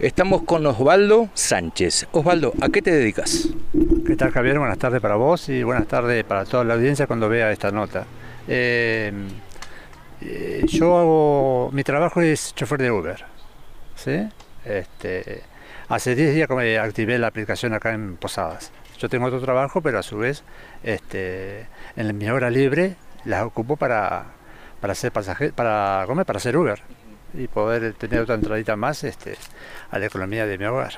Estamos con Osvaldo Sánchez. Osvaldo, ¿a qué te dedicas? ¿Qué tal Javier? Buenas tardes para vos y buenas tardes para toda la audiencia cuando vea esta nota. Eh, eh, yo hago, mi trabajo es chofer de Uber. ¿sí? Este, hace 10 días que activé la aplicación acá en Posadas. Yo tengo otro trabajo, pero a su vez este, en mi hora libre las ocupo para, para hacer pasaje, para comer, para hacer Uber y poder tener otra entradita más este, a la economía de mi hogar.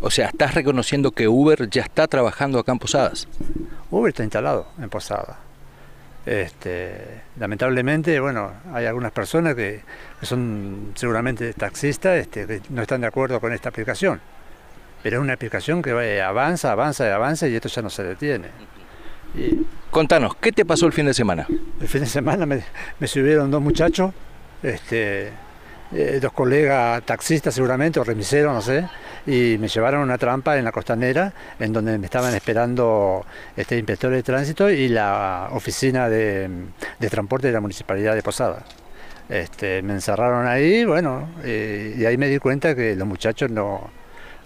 O sea, ¿estás reconociendo que Uber ya está trabajando acá en Posadas? Uber está instalado en Posadas. Este, lamentablemente, bueno, hay algunas personas que, son seguramente taxistas este, que no están de acuerdo con esta aplicación. Pero es una aplicación que avanza, avanza y avanza y esto ya no se detiene. Contanos, ¿qué te pasó el fin de semana? El fin de semana me, me subieron dos muchachos este, eh, dos colegas taxistas seguramente, o remiseros, no sé, y me llevaron a una trampa en la costanera, en donde me estaban esperando este inspector de tránsito y la oficina de, transporte de la Municipalidad de Posada. Este, me encerraron ahí, bueno, eh, y ahí me di cuenta que los muchachos no,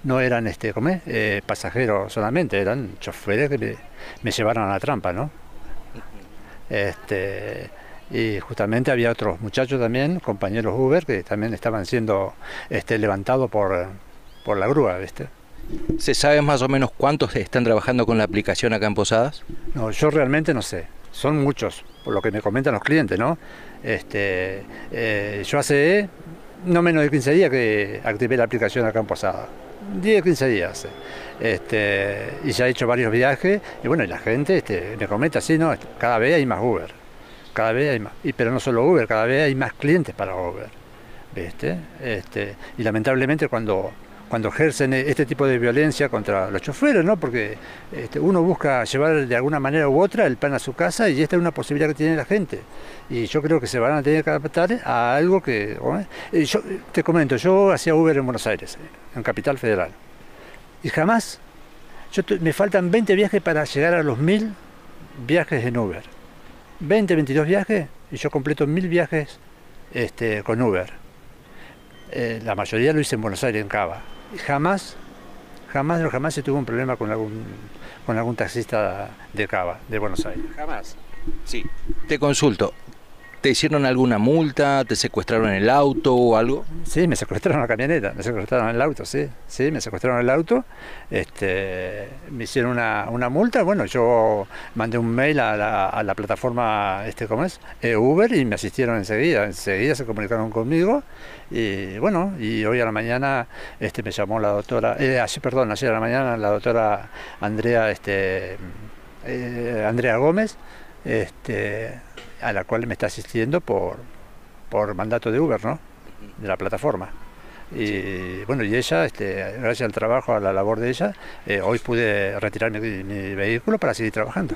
no eran este, eh, pasajeros solamente, eran choferes que me, me llevaron a la trampa, ¿no? Este, y justamente había otros muchachos también, compañeros Uber, que también estaban siendo este, levantados por, por la grúa, ¿viste? ¿Se sabe más o menos cuántos están trabajando con la aplicación acá en Posadas? No, yo realmente no sé. Son muchos, por lo que me comentan los clientes, ¿no? Este, eh, yo hace no menos de 15 días que activé la aplicación acá en Posadas. 10, 15 días. Este, y ya he hecho varios viajes y bueno, y la gente este, me comenta, sí, no, cada vez hay más Uber cada vez hay más, pero no solo Uber, cada vez hay más clientes para Uber. Este, y lamentablemente cuando, cuando ejercen este tipo de violencia contra los choferes, ¿no? porque este, uno busca llevar de alguna manera u otra el pan a su casa y esta es una posibilidad que tiene la gente. Y yo creo que se van a tener que adaptar a algo que... Yo te comento, yo hacía Uber en Buenos Aires, en Capital Federal, y jamás, yo me faltan 20 viajes para llegar a los mil viajes en Uber 20, 22 viajes y yo completo mil viajes este, con Uber. Eh, la mayoría lo hice en Buenos Aires, en Cava. Jamás, jamás, jamás se tuvo un problema con algún, con algún taxista de Cava, de Buenos Aires. Jamás. Sí. Te consulto, ¿Te hicieron alguna multa? ¿Te secuestraron el auto o algo? Sí, me secuestraron la camioneta, me secuestraron el auto, sí, sí, me secuestraron el auto, este, me hicieron una, multa, bueno, yo mandé un mail a la, plataforma, este, ¿cómo es? Eh, Uber y me asistieron enseguida, enseguida se comunicaron conmigo y bueno, y hoy a la mañana este, me llamó la doctora, eh, así, perdón, ayer a la mañana la doctora Andrea, este, eh, Andrea Gómez, este, a la cual me está asistiendo por, por mandato de Uber, ¿no? De la plataforma. Y bueno, y ella, este, gracias al trabajo, a la labor de ella, eh, hoy pude retirar mi, vehículo para seguir trabajando.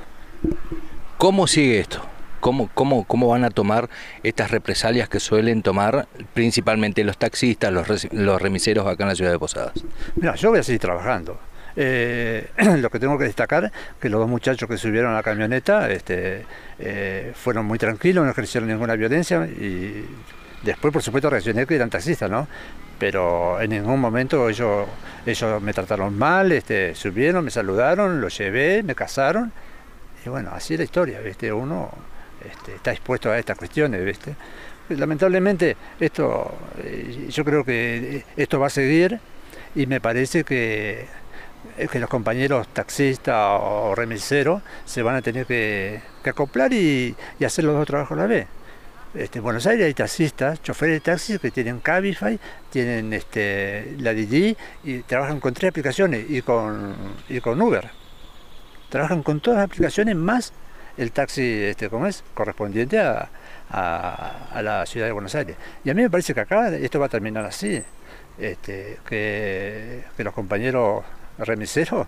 ¿Cómo sigue esto? ¿Cómo, cómo, ¿Cómo van a tomar estas represalias que suelen tomar principalmente los taxistas, los, los remiseros acá en la ciudad de Posadas? Mira, yo voy a seguir trabajando. Eh, lo que tengo que destacar que los dos muchachos que subieron a la camioneta este, eh, fueron muy tranquilos, no ejercieron ninguna violencia y después por supuesto reaccioné que eran taxistas, ¿no? Pero en ningún momento ellos, ellos me trataron mal, este, subieron, me saludaron, los llevé, me casaron y bueno, así es la historia, ¿viste? Uno este, está expuesto a estas cuestiones, ¿viste? Lamentablemente esto, eh, yo creo que esto va a seguir y me parece que que los compañeros taxistas o remiseros se van a tener que, acoplar y, hacer los dos trabajos a la vez. Este, en Buenos Aires hay taxistas, choferes de taxis que tienen Cabify, tienen este, la Didi y trabajan con tres aplicaciones y con, y con Uber. Trabajan con todas las aplicaciones más el taxi, este, ¿cómo es? Correspondiente a, la ciudad de Buenos Aires. Y a mí me parece que acá esto va a terminar así, este, que los compañeros remiseros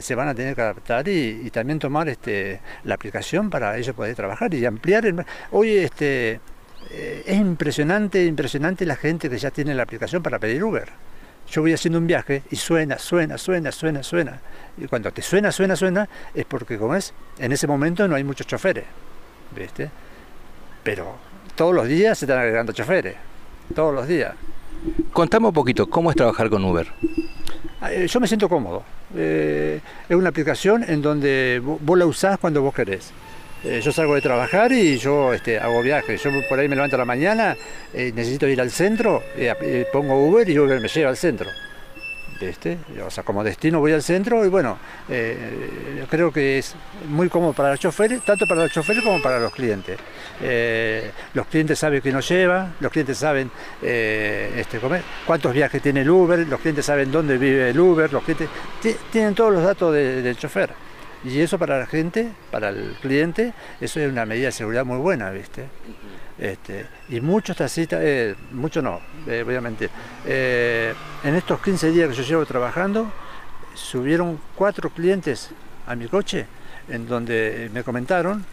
se van a tener que adaptar y, también tomar este, la aplicación para ellos poder trabajar y ampliar. El, hoy este, eh, es impresionante, impresionante la gente que ya tiene la aplicación para pedir Uber. Yo voy haciendo un viaje y suena, suena, suena, suena, suena. Y cuando te suena, suena, suena, es porque, como es, en ese momento no hay muchos choferes. ¿Viste? Pero todos los días se están agregando choferes. Todos los días. Contame un poquito, ¿cómo es trabajar con Uber? Ah, eh, yo me siento cómodo. Eh, es una aplicación en donde vos la usás cuando vos querés. Eh, yo salgo de trabajar y yo este, hago viajes. Yo por ahí me levanto a la mañana, necesito ir al centro, pongo Uber y Uber me lleva al centro. Este, o sea, como destino voy al centro y bueno, eh, creo que es muy cómodo para los choferes, tanto para los choferes como para los clientes. Eh, los clientes saben que nos lleva, los clientes saben eh, este, cuántos viajes tiene el Uber, los clientes saben dónde vive el Uber, los clientes tienen todos los datos del chofer. Y eso para la gente, para el cliente, eso es una medida de seguridad muy buena, ¿viste? Este, y muchos taxistas, eh, muchos no, eh, voy a mentir. Eh, en estos 15 días que yo llevo trabajando, subieron cuatro clientes a mi coche, en donde me comentaron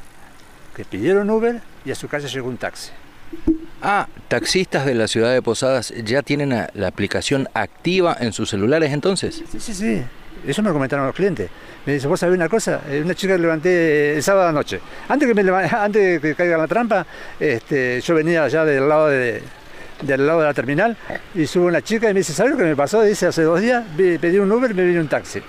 que pidieron Uber y a su casa llegó un taxi. Ah, taxistas de la ciudad de Posadas ya tienen la aplicación activa en sus celulares entonces. Sí, sí, sí. Eso me lo comentaron los clientes. Me dice, vos sabés una cosa, eh, una chica que levanté el sábado anoche. Antes que me antes de que caiga la trampa, este, yo venía allá del lado de, del lado de la terminal y sube una chica y me dice, ¿sabes lo que me pasó? Dice, hace dos días pedí un Uber y me vino un taxi.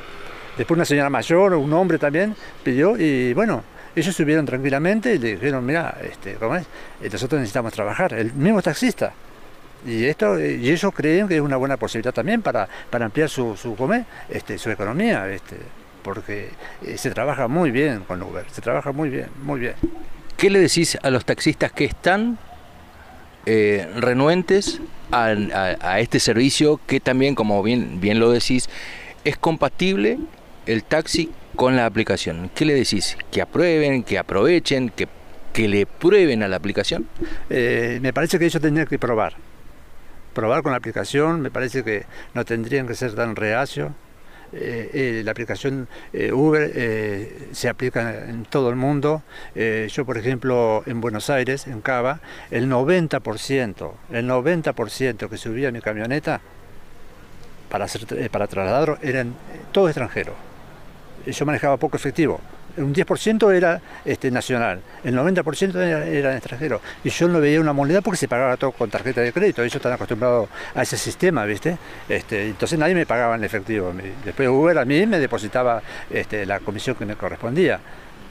Después una señora mayor, un hombre también, pidió y bueno, ellos subieron tranquilamente y le dijeron, mira, este, ¿cómo es? Eh, nosotros necesitamos trabajar. El mismo taxista. Y, esto, y ellos creen que es una buena posibilidad también para, para ampliar su, su, este, su economía, este, porque eh, se trabaja muy bien con Uber, se trabaja muy bien, muy bien. ¿Qué le decís a los taxistas que están eh, renuentes a, a, este servicio que también, como bien, bien lo decís, es compatible el taxi con la aplicación? ¿Qué le decís? ¿Que aprueben, que aprovechen, que, que le prueben a la aplicación? Eh, me parece que ellos tendrían que probar probar con la aplicación, me parece que no tendrían que ser tan reacios. Eh, eh, la aplicación eh, Uber se aplica en todo el mundo. yo, por ejemplo, en Buenos Aires, en Cava, el 90%, el 90% que subía mi camioneta para, hacer, para trasladar eran todos extranjeros. Yo manejaba poco efectivo un 10% era este, nacional, el 90% era, extranjero. Y yo no veía una moneda porque se pagaba todo con tarjeta de crédito, ellos están acostumbrados a ese sistema, ¿viste? Este, entonces nadie me pagaba en efectivo. Después Uber a mí me depositaba este, la comisión que me correspondía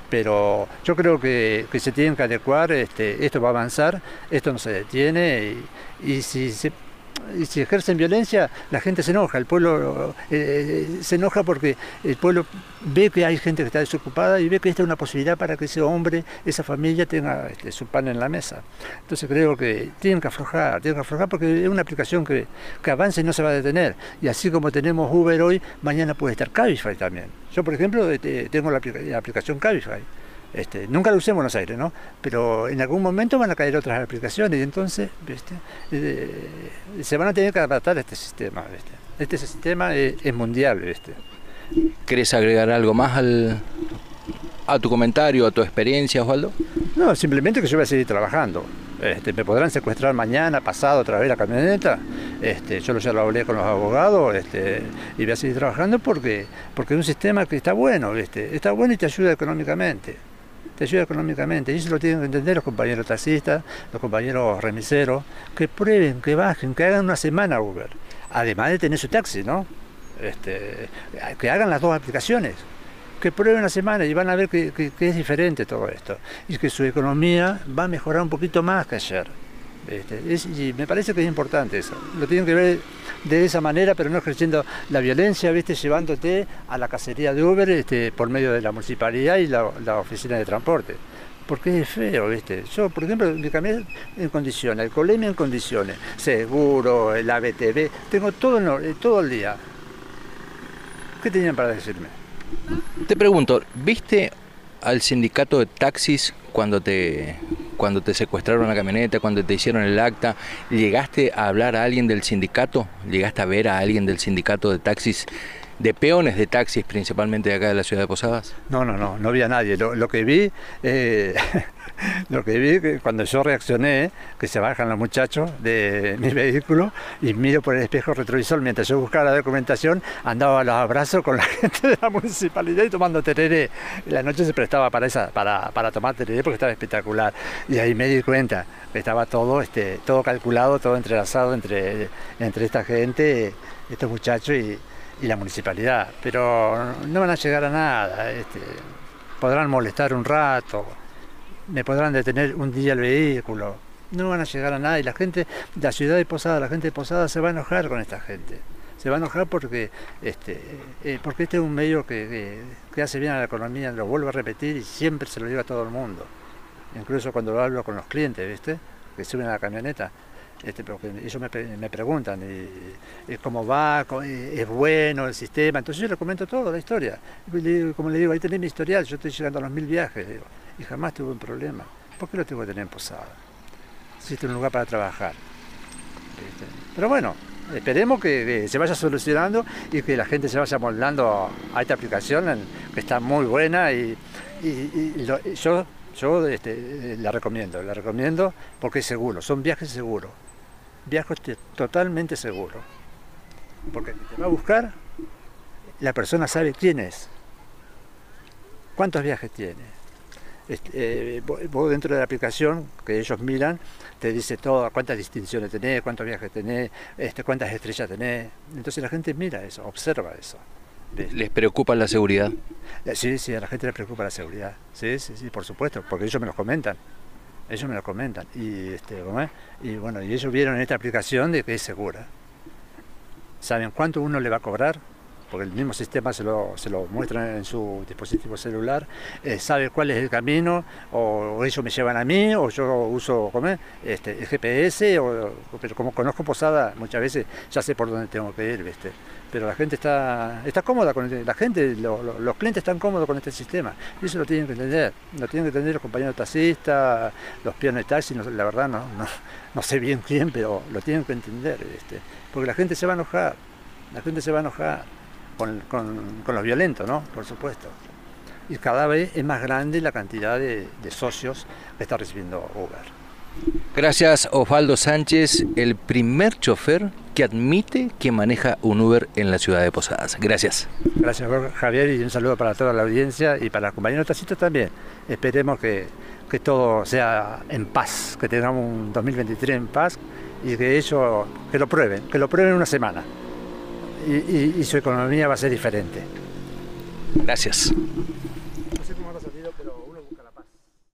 pero yo creo que, se tienen que adecuar, este, esto va a avanzar, esto no se detiene y, y si se y si ejercen violencia, la gente se enoja, el pueblo eh, eh, se enoja porque el pueblo ve que hay gente que está desocupada y ve que esta es una posibilidad para que ese hombre, esa familia tenga este, su pan en la mesa. Entonces creo que tienen que aflojar, tienen que aflojar porque es una aplicación que, que avanza y no se va a detener. Y así como tenemos Uber hoy, mañana puede estar Cabify también. Yo, por ejemplo, este, tengo la, la aplicación Cabify. Este, nunca lo usé en Buenos Aires, ¿no? Pero en algún momento van a caer otras aplicaciones y entonces eh, se van a tener que adaptar a este sistema. Este sistema es, mundial. ¿viste? ¿Querés agregar algo más al, a tu comentario, a tu experiencia, Osvaldo? No, simplemente que yo voy a seguir trabajando. Este, me podrán secuestrar mañana, pasado, otra vez la camioneta. Este, yo ya lo hablé con los abogados este, y voy a seguir trabajando porque, porque es un sistema que está bueno, ¿viste? está bueno y te ayuda económicamente te ayuda económicamente. Y eso lo tienen que entender los compañeros taxistas, los compañeros remiseros, que prueben, que bajen, que hagan una semana Uber. Además de tener su taxi, ¿no? Este, que hagan las dos aplicaciones. Que prueben una semana y van a ver que, es diferente todo esto. Y que su economía va a mejorar un poquito más que ayer. Este, y me parece que es importante eso. Lo tienen que ver de esa manera, pero no ejerciendo la violencia, ¿viste? llevándote a la cacería de Uber este, por medio de la municipalidad y la, oficina de transporte. Porque es feo, ¿viste? Yo, por ejemplo, mi camioneta en condiciones, el colemia en condiciones, seguro, el ABTV, tengo todo, el, todo el día. ¿Qué tenían para decirme? Te pregunto, ¿viste al sindicato de taxis cuando te cuando te secuestraron la camioneta, cuando te hicieron el acta, ¿llegaste a hablar a alguien del sindicato? ¿Llegaste a ver a alguien del sindicato de taxis de peones de taxis, principalmente de acá de la ciudad de Posadas? No, no, no, no vi a nadie. Lo, que vi, eh, lo que vi cuando yo reaccioné, que se bajan los muchachos de mi vehículo y miro por el espejo retrovisor mientras yo buscaba la documentación, andaba a los abrazos con la gente de la municipalidad y tomando tereré. La noche se prestaba para esa, para, para tomar tereré porque estaba espectacular. Y ahí me di cuenta que estaba todo, este, todo calculado, todo entrelazado entre, entre esta gente, estos muchachos y, la municipalidad. Pero no van a llegar a nada. Este, podrán molestar un rato, me podrán detener un día el vehículo. No van a llegar a nada y la gente, la ciudad de Posada, la gente de Posada se va a enojar con esta gente. Se va a enojar porque este, eh, porque este es un medio que, que, hace bien a la economía, lo vuelvo a repetir y siempre se lo digo a todo el mundo. Incluso cuando lo hablo con los clientes, ¿viste? Que suben a la camioneta. Este, ellos me, preguntan cómo va, es bueno el sistema. Entonces yo les comento todo, la historia. como le digo, ahí tenés mi historial, yo estoy llegando a los mil viajes y jamás tuve un problema. ¿Por qué lo tengo que tener en posada? Existe un lugar para trabajar. Pero bueno, esperemos que, se vaya solucionando y que la gente se vaya moldando a esta aplicación que está muy buena y, yo, yo este, la recomiendo, la recomiendo porque es seguro, son viajes seguros, viajes totalmente seguros. Porque te va a buscar, la persona sabe quién es, cuántos viajes tiene este, eh, vos dentro de la aplicación que ellos miran, te dice todo, cuántas distinciones tenés, cuántos viajes tenés, este, cuántas estrellas tenés. Entonces la gente mira eso, observa eso. ¿Les preocupa la seguridad? Eh, sí, sí, a la gente le preocupa la seguridad. Sí, sí, sí, por supuesto, porque ellos me lo comentan. Ellos me lo comentan. Y, este, y bueno, y ellos vieron en esta aplicación de que es segura. Saben cuánto uno le va a cobrar, porque el mismo sistema se lo, se lo muestra en su dispositivo celular, eh, sabe cuál es el camino, o, ellos me llevan a mí, o yo uso Este, el GPS, o, pero como conozco Posada, muchas veces ya sé por dónde tengo que ir, ¿viste? pero la gente está, está cómoda con este, la gente, los clientes están cómodos con este sistema, y eso lo tienen que entender, lo tienen que entender los compañeros taxistas, los peones de taxi, la verdad no, no, sé bien quién, pero lo tienen que entender, ¿viste? porque la gente se va a enojar, la gente se va a enojar con, con, los violentos, ¿no? Por supuesto. Y cada vez es más grande la cantidad de, socios que está recibiendo Uber. Gracias Osvaldo Sánchez, el primer chofer que admite que maneja un Uber en la ciudad de Posadas. Gracias. Gracias Javier y un saludo para toda la audiencia y para los compañeros taxistas también. Esperemos que, que, todo sea en paz, que tengamos un 2023 en paz y que ellos que lo prueben, que lo prueben una semana y, su economía va a ser diferente. Gracias.